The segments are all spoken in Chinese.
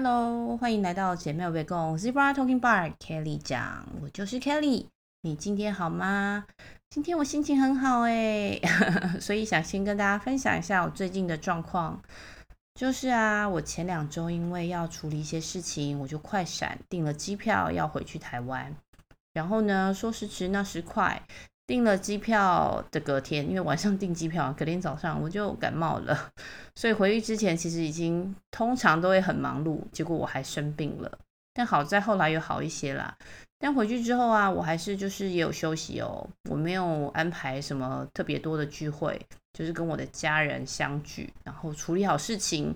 Hello，欢迎来到姐妹有别共 Zebra Talking Bar Kelly 讲，我就是 Kelly。你今天好吗？今天我心情很好哎，所以想先跟大家分享一下我最近的状况。就是啊，我前两周因为要处理一些事情，我就快闪订了机票要回去台湾。然后呢，说时迟那时快。订了机票的隔天，因为晚上订机票，隔天早上我就感冒了，所以回去之前其实已经通常都会很忙碌，结果我还生病了。但好在后来又好一些啦。但回去之后啊，我还是就是也有休息哦，我没有安排什么特别多的聚会，就是跟我的家人相聚，然后处理好事情，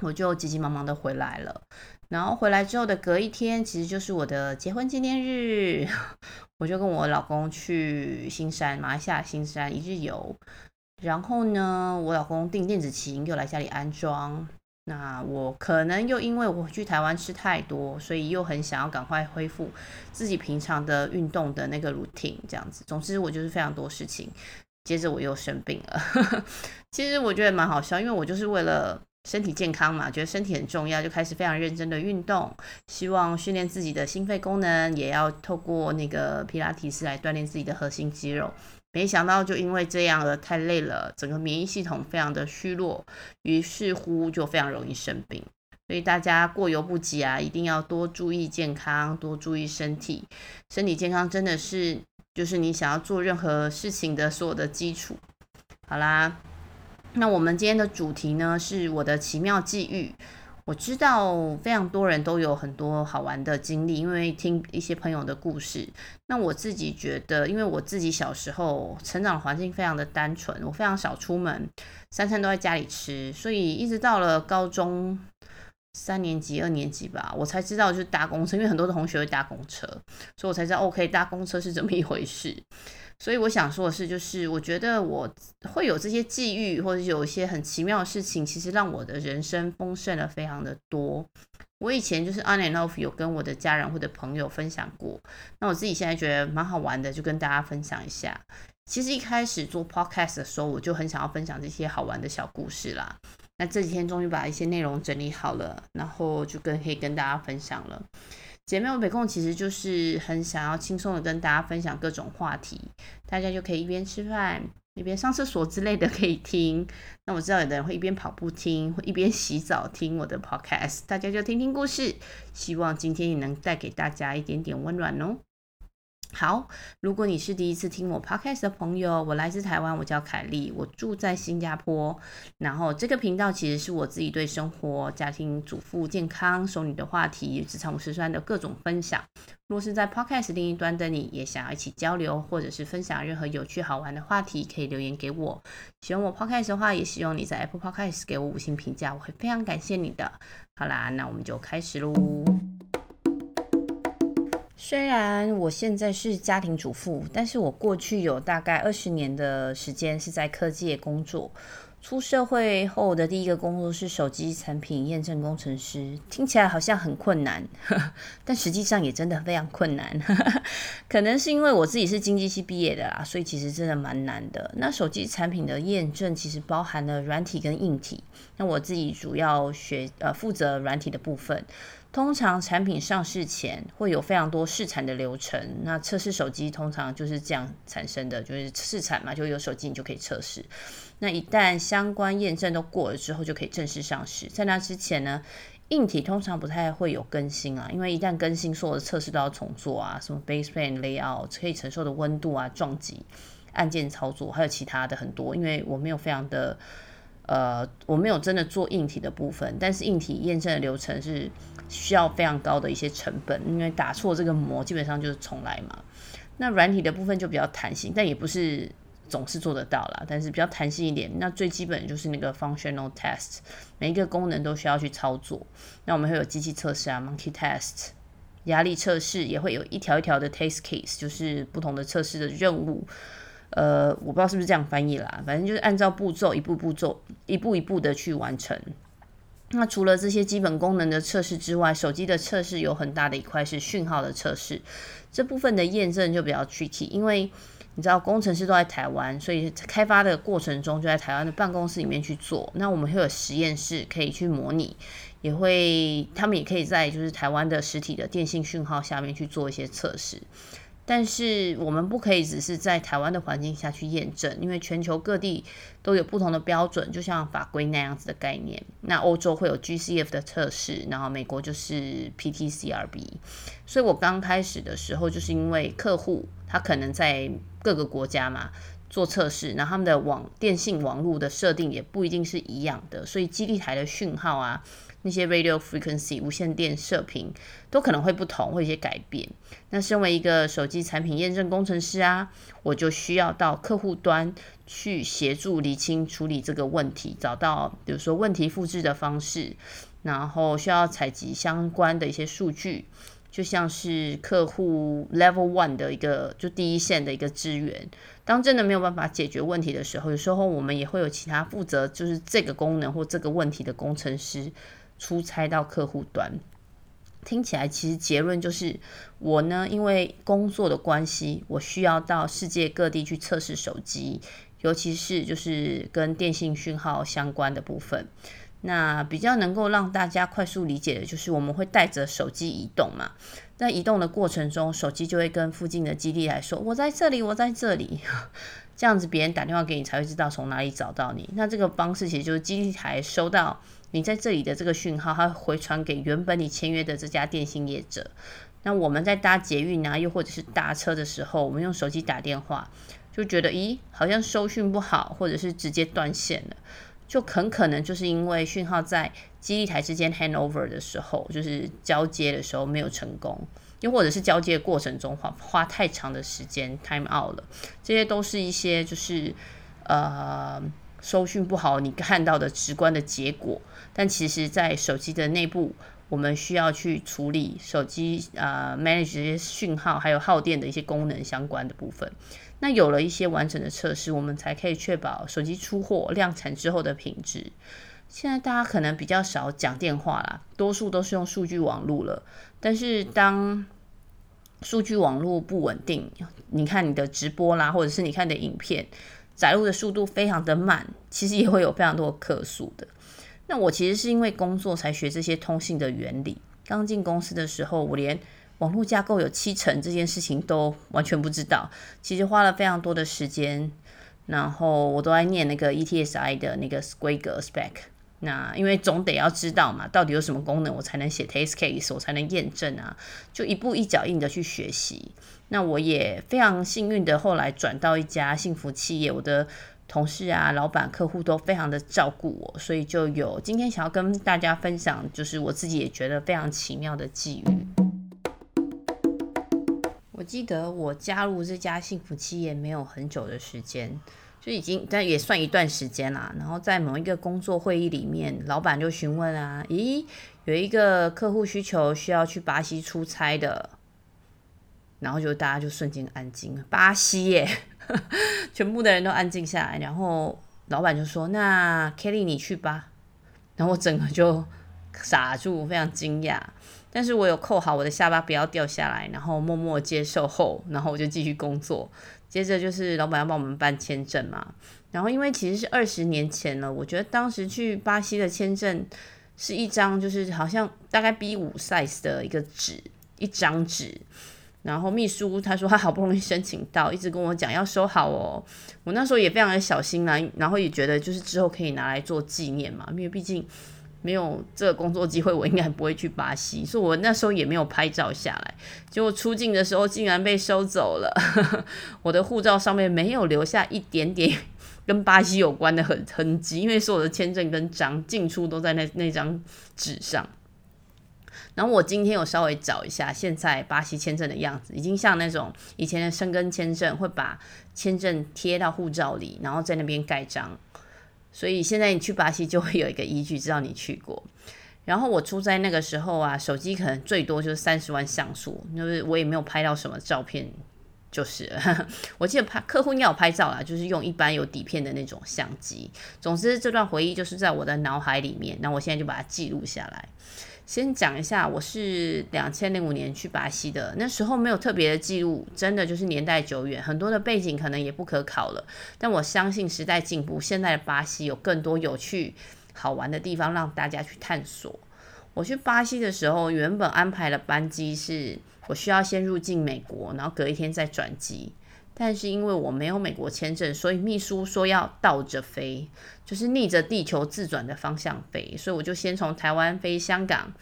我就急急忙忙的回来了。然后回来之后的隔一天，其实就是我的结婚纪念日，我就跟我老公去新山，马来西亚新山一日游。然后呢，我老公订电子琴又来家里安装。那我可能又因为我去台湾吃太多，所以又很想要赶快恢复自己平常的运动的那个 routine，这样子。总之我就是非常多事情，接着我又生病了。其实我觉得蛮好笑，因为我就是为了。身体健康嘛，觉得身体很重要，就开始非常认真的运动，希望训练自己的心肺功能，也要透过那个皮拉提斯来锻炼自己的核心肌肉。没想到就因为这样而太累了，整个免疫系统非常的虚弱，于是乎就非常容易生病。所以大家过犹不及啊，一定要多注意健康，多注意身体。身体健康真的是就是你想要做任何事情的所有的基础。好啦。那我们今天的主题呢，是我的奇妙际遇。我知道非常多人都有很多好玩的经历，因为听一些朋友的故事。那我自己觉得，因为我自己小时候成长环境非常的单纯，我非常少出门，三餐都在家里吃，所以一直到了高中三年级、二年级吧，我才知道就是搭公车，因为很多的同学会搭公车，所以我才知道 OK 搭公车是怎么一回事。所以我想说的是，就是我觉得我会有这些际遇，或者有一些很奇妙的事情，其实让我的人生丰盛了非常的多。我以前就是 on and off 有跟我的家人或者朋友分享过，那我自己现在觉得蛮好玩的，就跟大家分享一下。其实一开始做 podcast 的时候，我就很想要分享这些好玩的小故事啦。那这几天终于把一些内容整理好了，然后就跟可以跟大家分享了。姐妹，我北控其实就是很想要轻松的跟大家分享各种话题，大家就可以一边吃饭一边上厕所之类的可以听。那我知道有的人会一边跑步听，会一边洗澡听我的 podcast，大家就听听故事。希望今天也能带给大家一点点温暖哦。好，如果你是第一次听我 podcast 的朋友，我来自台湾，我叫凯丽，我住在新加坡。然后这个频道其实是我自己对生活、家庭主妇、健康、熟女的话题、职场五十三的各种分享。若是在 podcast 另一端的你，也想要一起交流，或者是分享任何有趣好玩的话题，可以留言给我。喜欢我 podcast 的话，也希望你在 Apple Podcast 给我五星评价，我会非常感谢你的。好啦，那我们就开始喽。虽然我现在是家庭主妇，但是我过去有大概二十年的时间是在科技业工作。出社会后的第一个工作是手机产品验证工程师，听起来好像很困难，但实际上也真的非常困难。可能是因为我自己是经济系毕业的啦，所以其实真的蛮难的。那手机产品的验证其实包含了软体跟硬体，那我自己主要学呃负责软体的部分。通常产品上市前会有非常多试产的流程，那测试手机通常就是这样产生的，就是试产嘛，就有手机你就可以测试。那一旦相关验证都过了之后，就可以正式上市。在那之前呢，硬体通常不太会有更新啊，因为一旦更新，所有的测试都要重做啊，什么 baseband layout 可以承受的温度啊、撞击、按键操作，还有其他的很多。因为我没有非常的。呃，我没有真的做硬体的部分，但是硬体验证的流程是需要非常高的一些成本，因为打错这个模基本上就是重来嘛。那软体的部分就比较弹性，但也不是总是做得到啦，但是比较弹性一点。那最基本就是那个 functional test，每一个功能都需要去操作。那我们会有机器测试啊，monkey test，压力测试也会有一条一条的 test case，就是不同的测试的任务。呃，我不知道是不是这样翻译啦，反正就是按照步骤，一步步骤，一步一步的去完成。那除了这些基本功能的测试之外，手机的测试有很大的一块是讯号的测试，这部分的验证就比较具体，因为你知道工程师都在台湾，所以开发的过程中就在台湾的办公室里面去做。那我们会有实验室可以去模拟，也会他们也可以在就是台湾的实体的电信讯号下面去做一些测试。但是我们不可以只是在台湾的环境下去验证，因为全球各地都有不同的标准，就像法规那样子的概念。那欧洲会有 GCF 的测试，然后美国就是 PTCRB。所以我刚开始的时候，就是因为客户他可能在各个国家嘛做测试，然后他们的网电信网络的设定也不一定是一样的，所以基地台的讯号啊。那些 radio frequency 无线电射频都可能会不同，会有一些改变。那身为一个手机产品验证工程师啊，我就需要到客户端去协助厘清处理这个问题，找到比如说问题复制的方式，然后需要采集相关的一些数据，就像是客户 level one 的一个就第一线的一个资源。当真的没有办法解决问题的时候，有时候我们也会有其他负责就是这个功能或这个问题的工程师。出差到客户端，听起来其实结论就是我呢，因为工作的关系，我需要到世界各地去测试手机，尤其是就是跟电信讯号相关的部分。那比较能够让大家快速理解的就是，我们会带着手机移动嘛，在移动的过程中，手机就会跟附近的基地来说：“我在这里，我在这里。”这样子别人打电话给你才会知道从哪里找到你。那这个方式其实就是基地台收到。你在这里的这个讯号，它回传给原本你签约的这家电信业者。那我们在搭捷运啊，又或者是搭车的时候，我们用手机打电话，就觉得咦，好像收讯不好，或者是直接断线了，就很可能就是因为讯号在基地台之间 handover 的时候，就是交接的时候没有成功，又或者是交接过程中花花太长的时间 time out 了，这些都是一些就是呃。收讯不好，你看到的直观的结果，但其实，在手机的内部，我们需要去处理手机啊、呃、manage 这些讯号还有耗电的一些功能相关的部分。那有了一些完整的测试，我们才可以确保手机出货量产之后的品质。现在大家可能比较少讲电话啦，多数都是用数据网络了。但是当数据网络不稳定，你看你的直播啦，或者是你看的影片。载入的速度非常的慢，其实也会有非常多的客诉的。那我其实是因为工作才学这些通信的原理。刚进公司的时候，我连网络架构有七成这件事情都完全不知道。其实花了非常多的时间，然后我都在念那个 ETSI 的那个规格 spec。那因为总得要知道嘛，到底有什么功能，我才能写 test case，我才能验证啊，就一步一脚印的去学习。那我也非常幸运的，后来转到一家幸福企业，我的同事啊、老板、客户都非常的照顾我，所以就有今天想要跟大家分享，就是我自己也觉得非常奇妙的际遇。我记得我加入这家幸福企业没有很久的时间。就已经，但也算一段时间啦。然后在某一个工作会议里面，老板就询问啊，咦，有一个客户需求需要去巴西出差的，然后就大家就瞬间安静了。巴西耶，全部的人都安静下来。然后老板就说：“那 Kelly 你去吧。”然后我整个就傻住，非常惊讶。但是我有扣好我的下巴不要掉下来，然后默默接受后，然后我就继续工作。接着就是老板要帮我们办签证嘛，然后因为其实是二十年前了，我觉得当时去巴西的签证是一张就是好像大概 B5 size 的一个纸，一张纸，然后秘书他说他好不容易申请到，一直跟我讲要收好哦，我那时候也非常的小心啦，然后也觉得就是之后可以拿来做纪念嘛，因为毕竟。没有这个工作机会，我应该不会去巴西，所以我那时候也没有拍照下来。结果出境的时候竟然被收走了，我的护照上面没有留下一点点 跟巴西有关的痕痕迹，因为所有的签证跟章进出都在那那张纸上。然后我今天有稍微找一下，现在巴西签证的样子，已经像那种以前的申根签证，会把签证贴到护照里，然后在那边盖章。所以现在你去巴西就会有一个依据，知道你去过。然后我出差那个时候啊，手机可能最多就是三十万像素，就是我也没有拍到什么照片，就是，我记得拍客户应该有拍照啦，就是用一般有底片的那种相机。总之，这段回忆就是在我的脑海里面，那我现在就把它记录下来。先讲一下，我是两千零五年去巴西的，那时候没有特别的记录，真的就是年代久远，很多的背景可能也不可考了。但我相信时代进步，现在的巴西有更多有趣好玩的地方让大家去探索。我去巴西的时候，原本安排的班机是。我需要先入境美国，然后隔一天再转机。但是因为我没有美国签证，所以秘书说要倒着飞，就是逆着地球自转的方向飞。所以我就先从台湾飞香港，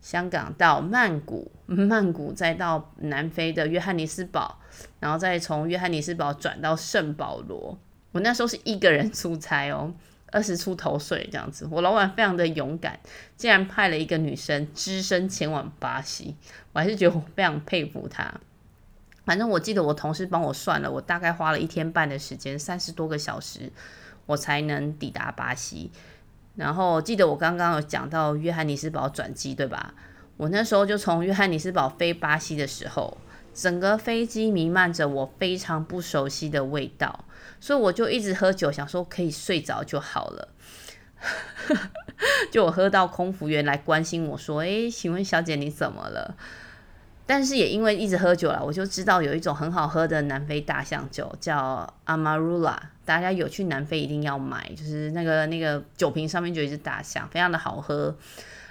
香港到曼谷，曼谷再到南非的约翰尼斯堡，然后再从约翰尼斯堡转到圣保罗。我那时候是一个人出差哦。二十出头岁这样子，我老板非常的勇敢，竟然派了一个女生只身前往巴西，我还是觉得我非常佩服她。反正我记得我同事帮我算了，我大概花了一天半的时间，三十多个小时，我才能抵达巴西。然后记得我刚刚有讲到约翰尼斯堡转机，对吧？我那时候就从约翰尼斯堡飞巴西的时候，整个飞机弥漫着我非常不熟悉的味道。所以我就一直喝酒，想说可以睡着就好了。就我喝到空服员来关心我说：“诶，请问小姐你怎么了？”但是也因为一直喝酒了，我就知道有一种很好喝的南非大象酒叫 Amarula，大家有去南非一定要买，就是那个那个酒瓶上面就一只大象，非常的好喝。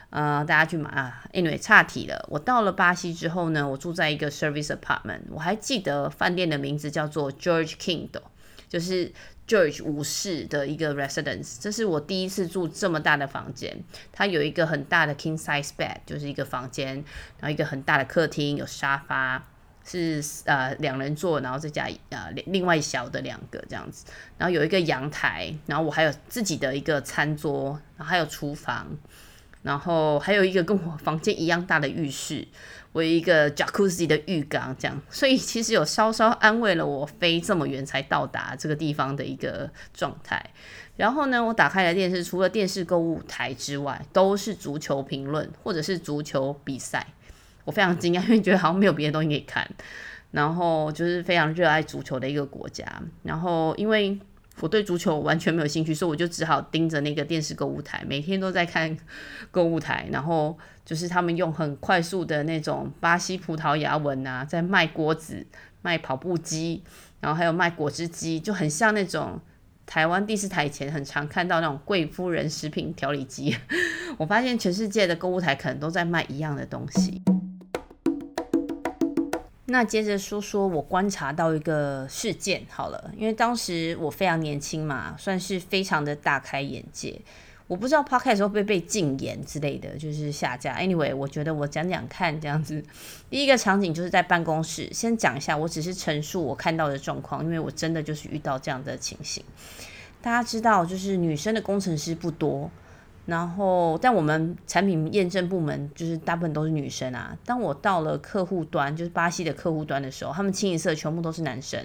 呃，大家去买啊。Anyway，岔题了。我到了巴西之后呢，我住在一个 service apartment，我还记得饭店的名字叫做 George King 的。就是 George 五世的一个 residence，这是我第一次住这么大的房间。它有一个很大的 king size bed，就是一个房间，然后一个很大的客厅，有沙发，是呃两人座，然后再加呃另外小的两个这样子。然后有一个阳台，然后我还有自己的一个餐桌，然后还有厨房，然后还有一个跟我房间一样大的浴室。我有一个 Jacuzzi 的浴缸，这样，所以其实有稍稍安慰了我飞这么远才到达这个地方的一个状态。然后呢，我打开了电视，除了电视购物台之外，都是足球评论或者是足球比赛。我非常惊讶，因为觉得好像没有别的东西可以看。然后就是非常热爱足球的一个国家。然后因为我对足球完全没有兴趣，所以我就只好盯着那个电视购物台，每天都在看购物台。然后就是他们用很快速的那种巴西葡萄牙文啊，在卖锅子、卖跑步机，然后还有卖果汁机，就很像那种台湾电视台以前很常看到那种贵夫人食品调理机。我发现全世界的购物台可能都在卖一样的东西。那接着说说我观察到一个事件好了，因为当时我非常年轻嘛，算是非常的大开眼界。我不知道 podcast 会不会被禁言之类的，就是下架。Anyway，我觉得我讲讲看这样子。第一个场景就是在办公室，先讲一下，我只是陈述我看到的状况，因为我真的就是遇到这样的情形。大家知道，就是女生的工程师不多。然后，但我们产品验证部门就是大部分都是女生啊。当我到了客户端，就是巴西的客户端的时候，他们清一色全部都是男生，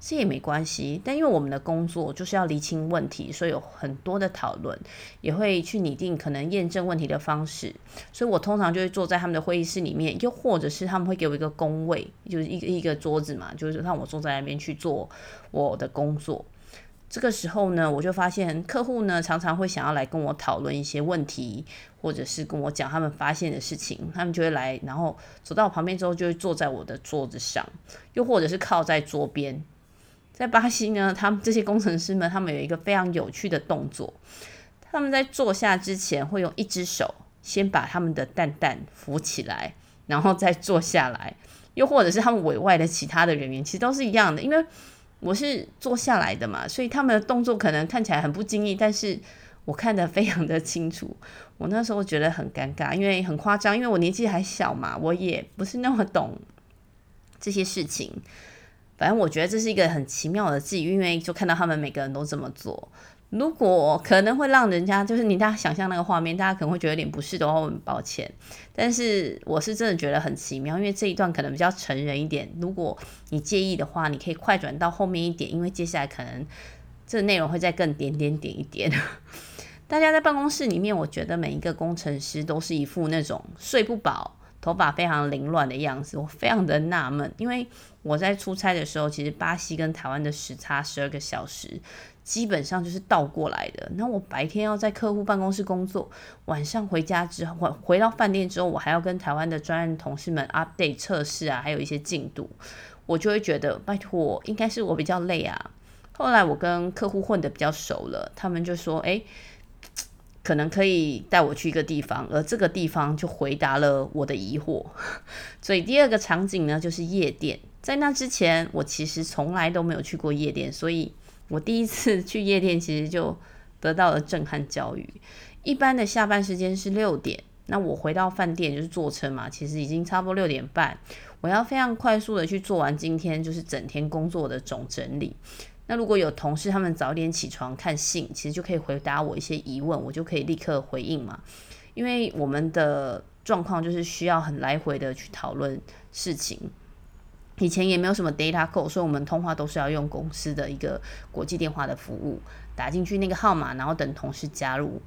这也没关系。但因为我们的工作就是要厘清问题，所以有很多的讨论，也会去拟定可能验证问题的方式。所以我通常就会坐在他们的会议室里面，又或者是他们会给我一个工位，就是一个一个桌子嘛，就是让我坐在那边去做我的工作。这个时候呢，我就发现客户呢常常会想要来跟我讨论一些问题，或者是跟我讲他们发现的事情。他们就会来，然后走到我旁边之后，就会坐在我的桌子上，又或者是靠在桌边。在巴西呢，他们这些工程师们，他们有一个非常有趣的动作。他们在坐下之前，会用一只手先把他们的蛋蛋扶起来，然后再坐下来。又或者是他们委外的其他的人员，其实都是一样的，因为。我是坐下来的嘛，所以他们的动作可能看起来很不经意，但是我看得非常的清楚。我那时候觉得很尴尬，因为很夸张，因为我年纪还小嘛，我也不是那么懂这些事情。反正我觉得这是一个很奇妙的际遇，因为就看到他们每个人都这么做。如果可能会让人家就是你大家想象那个画面，大家可能会觉得有点不适的话，我很抱歉。但是我是真的觉得很奇妙，因为这一段可能比较成人一点。如果你介意的话，你可以快转到后面一点，因为接下来可能这内容会再更点点点一点。大家在办公室里面，我觉得每一个工程师都是一副那种睡不饱。头发非常凌乱的样子，我非常的纳闷，因为我在出差的时候，其实巴西跟台湾的时差十二个小时，基本上就是倒过来的。那我白天要在客户办公室工作，晚上回家之后，回回到饭店之后，我还要跟台湾的专案同事们 update 测试啊，还有一些进度，我就会觉得拜托，应该是我比较累啊。后来我跟客户混得比较熟了，他们就说，诶。可能可以带我去一个地方，而这个地方就回答了我的疑惑。所以第二个场景呢，就是夜店。在那之前，我其实从来都没有去过夜店，所以我第一次去夜店，其实就得到了震撼教育。一般的下班时间是六点，那我回到饭店就是坐车嘛，其实已经差不多六点半，我要非常快速的去做完今天就是整天工作的总整理。那如果有同事他们早点起床看信，其实就可以回答我一些疑问，我就可以立刻回应嘛。因为我们的状况就是需要很来回的去讨论事情。以前也没有什么 data call，所以我们通话都是要用公司的一个国际电话的服务，打进去那个号码，然后等同事加入。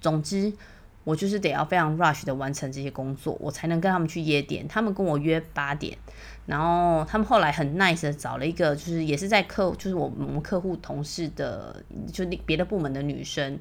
总之。我就是得要非常 rush 的完成这些工作，我才能跟他们去夜店。他们跟我约八点，然后他们后来很 nice 的找了一个，就是也是在客，就是我们客户同事的，就别的部门的女生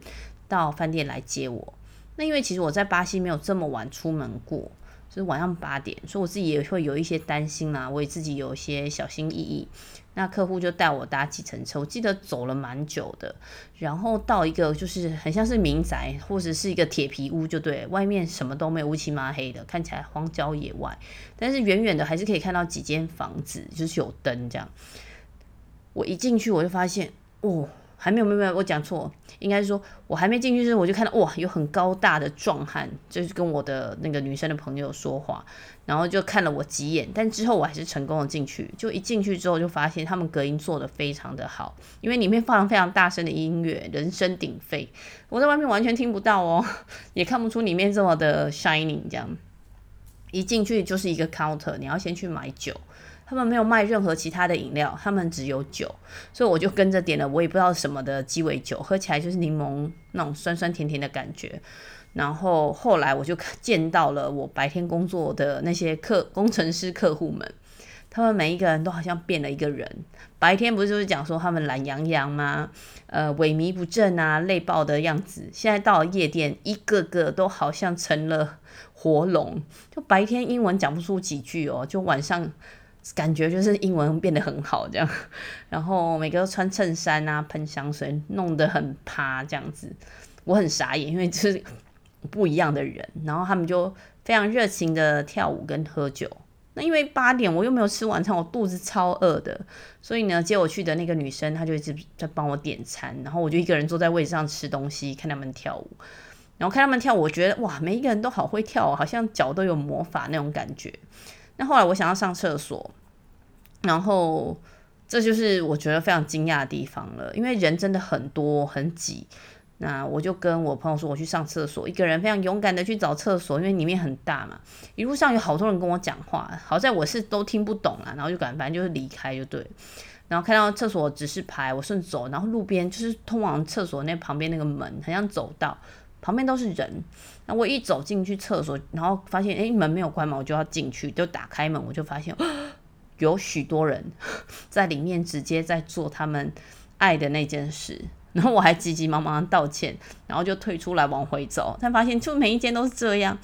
到饭店来接我。那因为其实我在巴西没有这么晚出门过。就是晚上八点，所以我自己也会有一些担心啦，我也自己有一些小心翼翼。那客户就带我搭计程车，我记得走了蛮久的，然后到一个就是很像是民宅或者是一个铁皮屋，就对，外面什么都没有，乌漆麻黑的，看起来荒郊野外，但是远远的还是可以看到几间房子，就是有灯这样。我一进去我就发现，哦。还没有没有没有，我讲错，应该是说我还没进去之后，我就看到哇，有很高大的壮汉，就是跟我的那个女生的朋友说话，然后就看了我几眼，但之后我还是成功的进去。就一进去之后，就发现他们隔音做的非常的好，因为里面放非常大声的音乐，人声鼎沸，我在外面完全听不到哦，也看不出里面这么的 shining，这样一进去就是一个 counter，你要先去买酒。他们没有卖任何其他的饮料，他们只有酒，所以我就跟着点了，我也不知道什么的鸡尾酒，喝起来就是柠檬那种酸酸甜甜的感觉。然后后来我就见到了我白天工作的那些客工程师客户们，他们每一个人都好像变了一个人。白天不是就是讲说他们懒洋洋吗？呃，萎靡不振啊，累爆的样子。现在到了夜店，一个个都好像成了活龙，就白天英文讲不出几句哦，就晚上。感觉就是英文变得很好这样，然后每个都穿衬衫啊，喷香水，弄得很趴这样子，我很傻眼，因为就是不一样的人，然后他们就非常热情的跳舞跟喝酒。那因为八点我又没有吃晚餐，我肚子超饿的，所以呢，接我去的那个女生她就一直在帮我点餐，然后我就一个人坐在位置上吃东西，看他们跳舞，然后看他们跳舞，我觉得哇，每一个人都好会跳，好像脚都有魔法那种感觉。那后来我想要上厕所，然后这就是我觉得非常惊讶的地方了，因为人真的很多很挤。那我就跟我朋友说我去上厕所，一个人非常勇敢的去找厕所，因为里面很大嘛。一路上有好多人跟我讲话，好在我是都听不懂啊，然后就赶反正就是离开就对。然后看到厕所指示牌，我顺走，然后路边就是通往厕所那旁边那个门，很像走道。旁边都是人，那我一走进去厕所，然后发现诶门没有关嘛，我就要进去，就打开门，我就发现有许多人 在里面直接在做他们爱的那件事，然后我还急急忙忙道歉，然后就退出来往回走，才发现就每一间都是这样。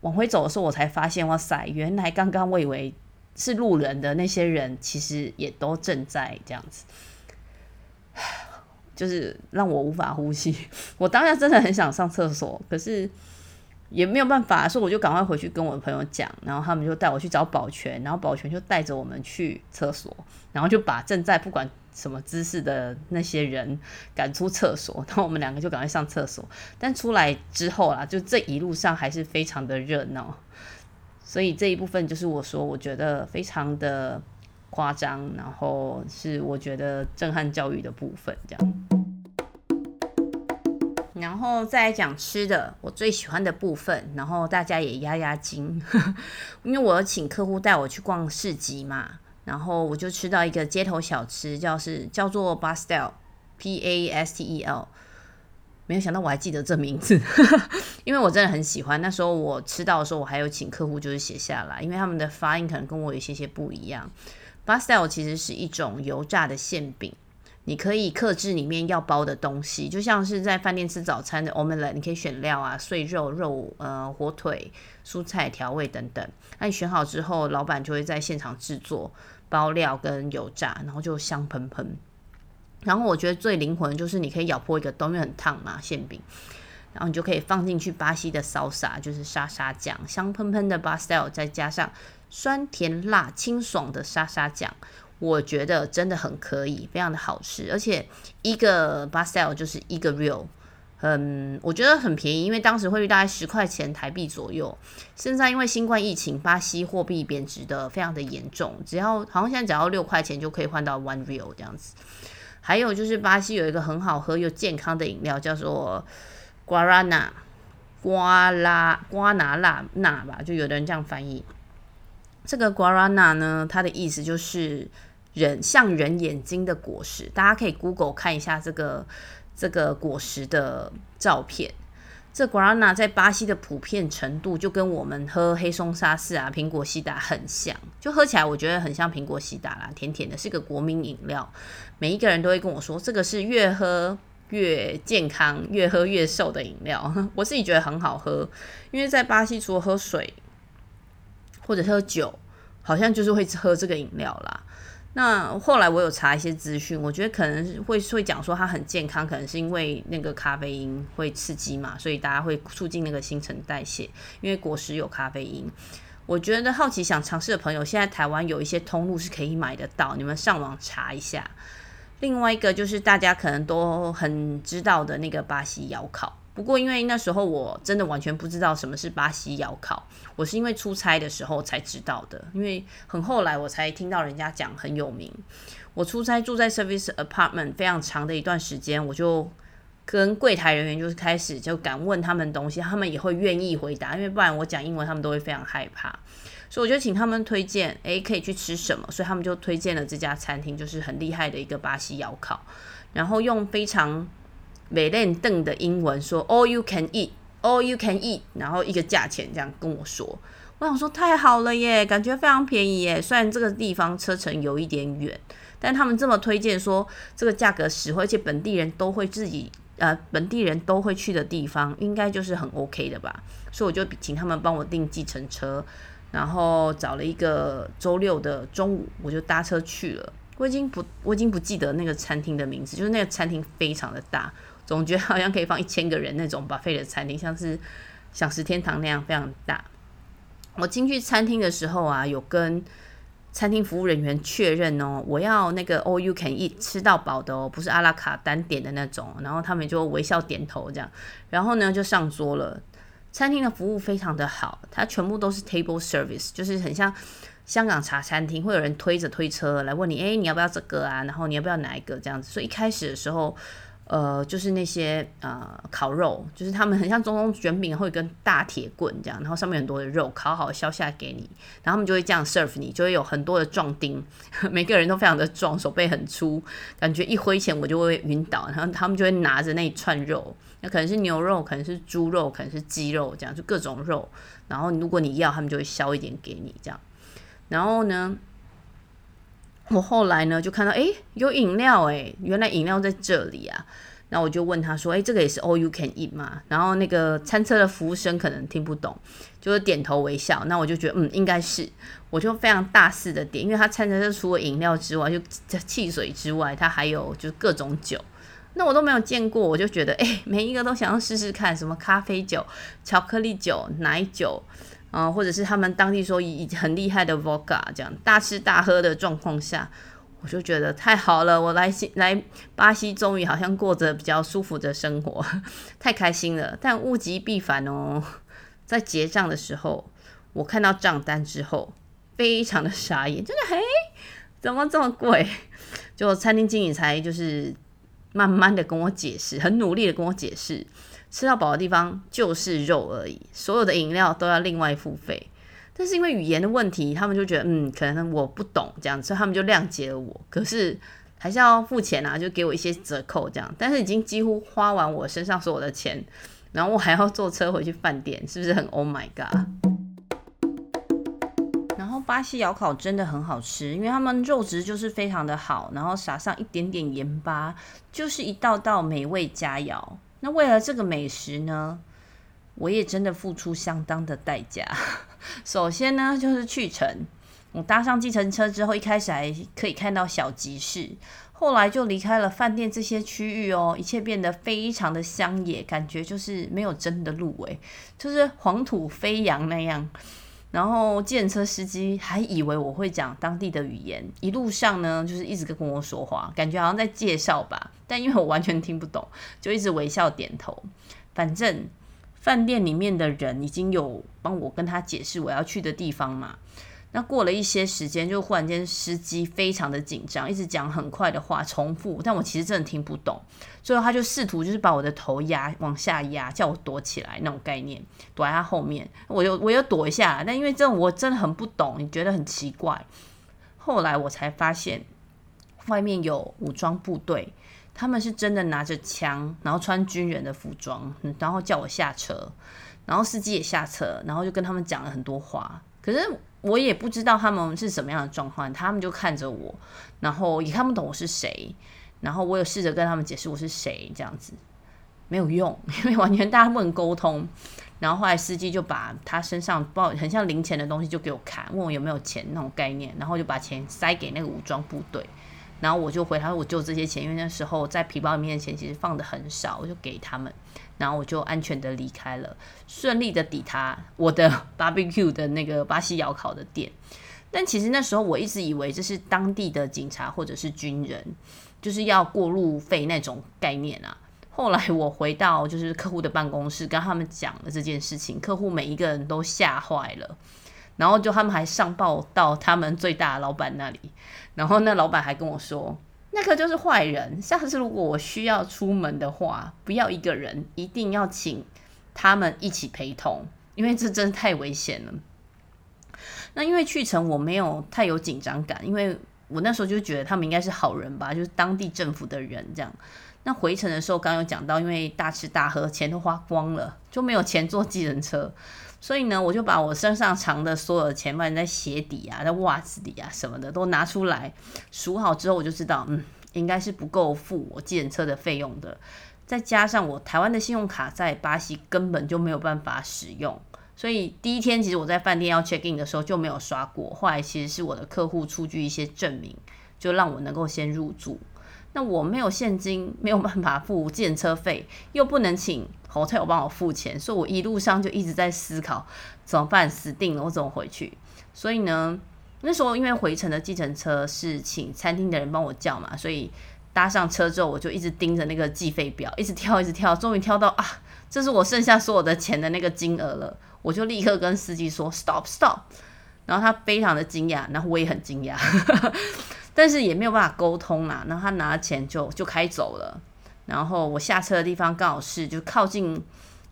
往回走的时候，我才发现哇塞，原来刚刚我以为是路人的那些人，其实也都正在这样子。就是让我无法呼吸，我当下真的很想上厕所，可是也没有办法，所以我就赶快回去跟我的朋友讲，然后他们就带我去找保全，然后保全就带着我们去厕所，然后就把正在不管什么姿势的那些人赶出厕所，然后我们两个就赶快上厕所，但出来之后啦，就这一路上还是非常的热闹，所以这一部分就是我说我觉得非常的。夸张，然后是我觉得震撼教育的部分，这样。然后再来讲吃的，我最喜欢的部分，然后大家也压压惊，因为我有请客户带我去逛市集嘛，然后我就吃到一个街头小吃，叫是叫做 Pastel，P A S T E L。没有想到我还记得这名字，因为我真的很喜欢。那时候我吃到的时候，我还有请客户就是写下来，因为他们的发音可能跟我有些些不一样。Bastille 其实是一种油炸的馅饼，你可以克制里面要包的东西，就像是在饭店吃早餐的 omelette，你可以选料啊，碎肉、肉、呃火腿、蔬菜、调味等等。那你选好之后，老板就会在现场制作包料跟油炸，然后就香喷喷。然后我觉得最灵魂就是你可以咬破一个洞，因为很烫嘛，馅饼，然后你就可以放进去巴西的沙沙就是沙沙酱，香喷喷的 Bastille，再加上酸甜辣清爽的沙沙酱，我觉得真的很可以，非常的好吃，而且一个 Bastille 就是一个 real，嗯，我觉得很便宜，因为当时汇率大概十块钱台币左右，现在因为新冠疫情，巴西货币贬值的非常的严重，只要好像现在只要六块钱就可以换到 one real 这样子。还有就是巴西有一个很好喝又健康的饮料，叫做 Guarana 瓜拉瓜拿纳纳吧，就有的人这样翻译。这个 Guarana 呢，它的意思就是人像人眼睛的果实，大家可以 Google 看一下这个这个果实的照片。这 Guarana 在巴西的普遍程度就跟我们喝黑松沙士啊、苹果西打很像，就喝起来我觉得很像苹果西打啦，甜甜的，是个国民饮料。每一个人都会跟我说，这个是越喝越健康、越喝越瘦的饮料。我自己觉得很好喝，因为在巴西除了喝水或者喝酒，好像就是会喝这个饮料啦。那后来我有查一些资讯，我觉得可能会会讲说它很健康，可能是因为那个咖啡因会刺激嘛，所以大家会促进那个新陈代谢，因为果实有咖啡因。我觉得好奇想尝试的朋友，现在台湾有一些通路是可以买得到，你们上网查一下。另外一个就是大家可能都很知道的那个巴西窑烤。不过，因为那时候我真的完全不知道什么是巴西窑烤，我是因为出差的时候才知道的。因为很后来我才听到人家讲很有名。我出差住在 service apartment 非常长的一段时间，我就跟柜台人员就是开始就敢问他们东西，他们也会愿意回答，因为不然我讲英文他们都会非常害怕。所以我就请他们推荐，诶，可以去吃什么？所以他们就推荐了这家餐厅，就是很厉害的一个巴西窑烤，然后用非常。美练邓的英文说 “all you can eat”，“all you can eat”，然后一个价钱这样跟我说，我想说太好了耶，感觉非常便宜耶。虽然这个地方车程有一点远，但他们这么推荐说这个价格实惠，而且本地人都会自己呃本地人都会去的地方，应该就是很 OK 的吧。所以我就请他们帮我订计程车，然后找了一个周六的中午，我就搭车去了。我已经不我已经不记得那个餐厅的名字，就是那个餐厅非常的大。总觉得好像可以放一千个人那种 buffet 的餐厅，像是饗食天堂那样非常大。我进去餐厅的时候啊，有跟餐厅服务人员确认哦，我要那个 all you can eat 吃到饱的哦，不是阿拉卡单点的那种。然后他们就微笑点头这样，然后呢就上桌了。餐厅的服务非常的好，它全部都是 table service，就是很像香港茶餐厅，会有人推着推车来问你，诶，你要不要这个啊？然后你要不要哪一个这样子？所以一开始的时候。呃，就是那些呃烤肉，就是他们很像中东卷饼，会跟大铁棍这样，然后上面很多的肉烤好削下来给你，然后他们就会这样 serve 你，就会有很多的壮丁，每个人都非常的壮，手背很粗，感觉一挥钱我就会晕倒，然后他们就会拿着那一串肉，那可能是牛肉，可能是猪肉，可能是鸡肉，这样就各种肉，然后如果你要，他们就会削一点给你这样，然后呢，我后来呢就看到，哎，有饮料诶，原来饮料在这里啊。那我就问他说，哎，这个也是 all you can eat 吗？然后那个餐车的服务生可能听不懂，就是点头微笑。那我就觉得，嗯，应该是。我就非常大肆的点，因为他餐车是除了饮料之外，就汽水之外，他还有就是各种酒。那我都没有见过，我就觉得，哎，每一个都想要试试看，什么咖啡酒、巧克力酒、奶酒。嗯，或者是他们当地说以很厉害的 vodka 这样大吃大喝的状况下，我就觉得太好了。我来西来巴西，终于好像过着比较舒服的生活，太开心了。但物极必反哦，在结账的时候，我看到账单之后，非常的傻眼，真的嘿，怎么这么贵？就餐厅经理才就是慢慢的跟我解释，很努力的跟我解释。吃到饱的地方就是肉而已，所有的饮料都要另外付费。但是因为语言的问题，他们就觉得嗯，可能我不懂这样，所以他们就谅解了我。可是还是要付钱啊，就给我一些折扣这样。但是已经几乎花完我身上所有的钱，然后我还要坐车回去饭店，是不是很 Oh my God？然后巴西窑烤真的很好吃，因为他们肉质就是非常的好，然后撒上一点点盐巴，就是一道道美味佳肴。那为了这个美食呢，我也真的付出相当的代价。首先呢，就是去程。我搭上计程车之后，一开始还可以看到小集市，后来就离开了饭店这些区域哦，一切变得非常的乡野，感觉就是没有真的路诶，就是黄土飞扬那样。然后计程车司机还以为我会讲当地的语言，一路上呢就是一直跟我说话，感觉好像在介绍吧，但因为我完全听不懂，就一直微笑点头。反正。饭店里面的人已经有帮我跟他解释我要去的地方嘛。那过了一些时间，就忽然间司机非常的紧张，一直讲很快的话，重复，但我其实真的听不懂。最后他就试图就是把我的头压往下压，叫我躲起来那种概念，躲在他后面。我又我又躲一下，但因为这种我真的很不懂，你觉得很奇怪。后来我才发现，外面有武装部队。他们是真的拿着枪，然后穿军人的服装，然后叫我下车，然后司机也下车，然后就跟他们讲了很多话。可是我也不知道他们是什么样的状况，他们就看着我，然后也看不懂我是谁。然后我有试着跟他们解释我是谁，这样子没有用，因为完全大家不能沟通。然后后来司机就把他身上包很像零钱的东西就给我看，问我有没有钱那种概念，然后就把钱塞给那个武装部队。然后我就回他说，我就这些钱，因为那时候在皮包里面的钱其实放的很少，我就给他们，然后我就安全的离开了，顺利的抵达我的 barbecue 的那个巴西窑烤的店。但其实那时候我一直以为这是当地的警察或者是军人，就是要过路费那种概念啊。后来我回到就是客户的办公室，跟他们讲了这件事情，客户每一个人都吓坏了。然后就他们还上报到他们最大的老板那里，然后那老板还跟我说，那个就是坏人，下次如果我需要出门的话，不要一个人，一定要请他们一起陪同，因为这真的太危险了。那因为去程我没有太有紧张感，因为我那时候就觉得他们应该是好人吧，就是当地政府的人这样。那回程的时候刚刚有讲到，因为大吃大喝，钱都花光了，就没有钱坐计程车。所以呢，我就把我身上藏的所有的钱，放在鞋底啊、在袜子里啊什么的，都拿出来数好之后，我就知道，嗯，应该是不够付我计程车的费用的。再加上我台湾的信用卡在巴西根本就没有办法使用，所以第一天其实我在饭店要 check in 的时候就没有刷过。后来其实是我的客户出具一些证明，就让我能够先入住。那我没有现金，没有办法付计程车费，又不能请 hotel 帮我付钱，所以我一路上就一直在思考怎么办，死定了，我怎么回去？所以呢，那时候因为回程的计程车是请餐厅的人帮我叫嘛，所以搭上车之后，我就一直盯着那个计费表，一直跳，一直跳，终于跳到啊，这是我剩下所有的钱的那个金额了，我就立刻跟司机说 stop stop，然后他非常的惊讶，然后我也很惊讶。但是也没有办法沟通啦，然后他拿钱就就开走了，然后我下车的地方刚好是就靠近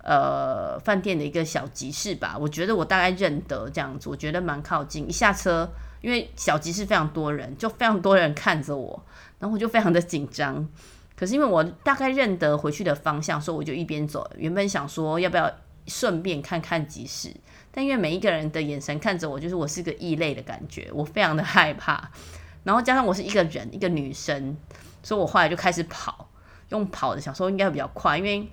呃饭店的一个小集市吧，我觉得我大概认得这样子，我觉得蛮靠近。一下车，因为小集市非常多人，就非常多人看着我，然后我就非常的紧张。可是因为我大概认得回去的方向，所以我就一边走。原本想说要不要顺便看看集市，但因为每一个人的眼神看着我，就是我是个异类的感觉，我非常的害怕。然后加上我是一个人，一个女生，所以我后来就开始跑，用跑的想说应该会比较快，因为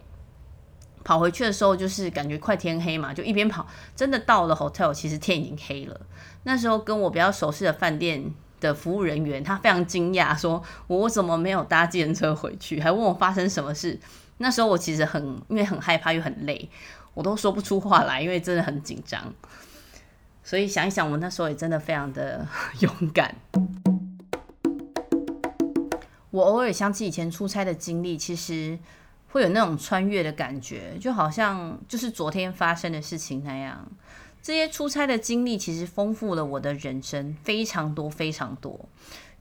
跑回去的时候就是感觉快天黑嘛，就一边跑，真的到了 hotel，其实天已经黑了。那时候跟我比较熟悉的饭店的服务人员，他非常惊讶，说我怎么没有搭计程车回去，还问我发生什么事。那时候我其实很因为很害怕又很累，我都说不出话来，因为真的很紧张。所以想一想，我那时候也真的非常的 勇敢。我偶尔想起以前出差的经历，其实会有那种穿越的感觉，就好像就是昨天发生的事情那样。这些出差的经历其实丰富了我的人生非常多非常多。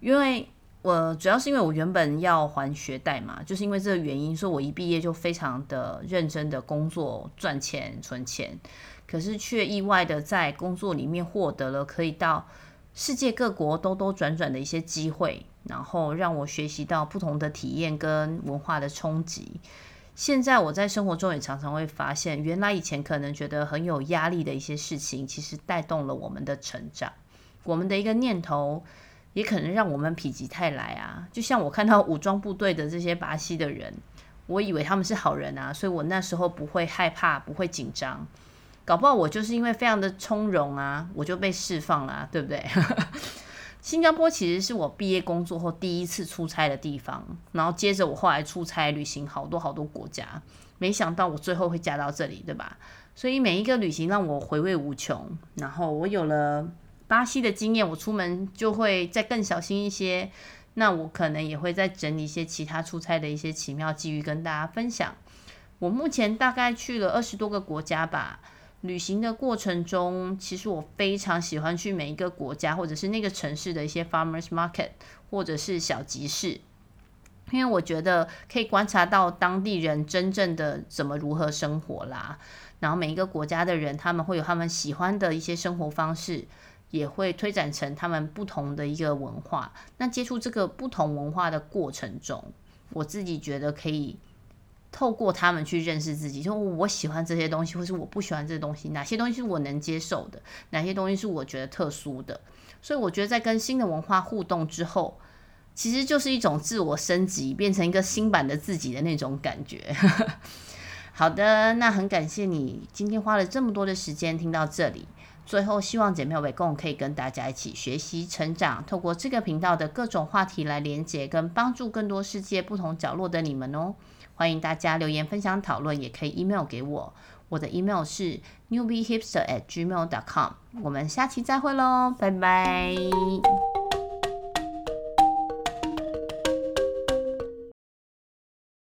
因为我主要是因为我原本要还学贷嘛，就是因为这个原因，所以我一毕业就非常的认真的工作赚钱存钱，可是却意外的在工作里面获得了可以到世界各国兜兜转转的一些机会。然后让我学习到不同的体验跟文化的冲击。现在我在生活中也常常会发现，原来以前可能觉得很有压力的一些事情，其实带动了我们的成长。我们的一个念头，也可能让我们否极泰来啊。就像我看到武装部队的这些巴西的人，我以为他们是好人啊，所以我那时候不会害怕，不会紧张。搞不好我就是因为非常的从容啊，我就被释放了，对不对？新加坡其实是我毕业工作后第一次出差的地方，然后接着我后来出差旅行好多好多国家，没想到我最后会嫁到这里，对吧？所以每一个旅行让我回味无穷。然后我有了巴西的经验，我出门就会再更小心一些。那我可能也会再整理一些其他出差的一些奇妙际遇跟大家分享。我目前大概去了二十多个国家吧。旅行的过程中，其实我非常喜欢去每一个国家或者是那个城市的一些 farmers market 或者是小集市，因为我觉得可以观察到当地人真正的怎么如何生活啦。然后每一个国家的人，他们会有他们喜欢的一些生活方式，也会推展成他们不同的一个文化。那接触这个不同文化的过程中，我自己觉得可以。透过他们去认识自己，就我喜欢这些东西，或是我不喜欢这些东西，哪些东西是我能接受的，哪些东西是我觉得特殊的。所以我觉得在跟新的文化互动之后，其实就是一种自我升级，变成一个新版的自己的那种感觉。好的，那很感谢你今天花了这么多的时间听到这里。最后，希望姐妹们共可以跟大家一起学习成长，透过这个频道的各种话题来连接跟帮助更多世界不同角落的你们哦。欢迎大家留言分享讨论，也可以 email 给我，我的 email 是 newbiehipster@gmail.com。我们下期再会喽，拜拜。